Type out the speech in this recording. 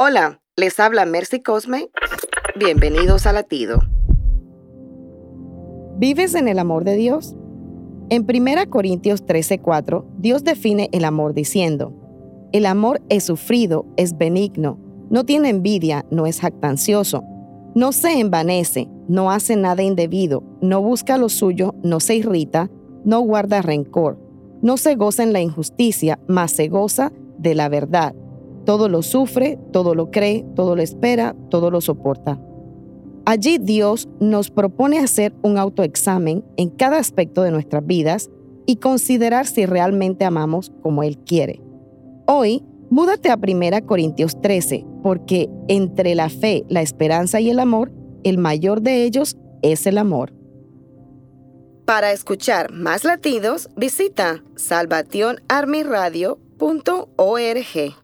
Hola, les habla Mercy Cosme. Bienvenidos a Latido. ¿Vives en el amor de Dios? En 1 Corintios 13:4, Dios define el amor diciendo, El amor es sufrido, es benigno, no tiene envidia, no es jactancioso, no se envanece, no hace nada indebido, no busca lo suyo, no se irrita, no guarda rencor, no se goza en la injusticia, mas se goza de la verdad. Todo lo sufre, todo lo cree, todo lo espera, todo lo soporta. Allí Dios nos propone hacer un autoexamen en cada aspecto de nuestras vidas y considerar si realmente amamos como Él quiere. Hoy, múdate a 1 Corintios 13, porque entre la fe, la esperanza y el amor, el mayor de ellos es el amor. Para escuchar más latidos, visita salvationarmyradio.org.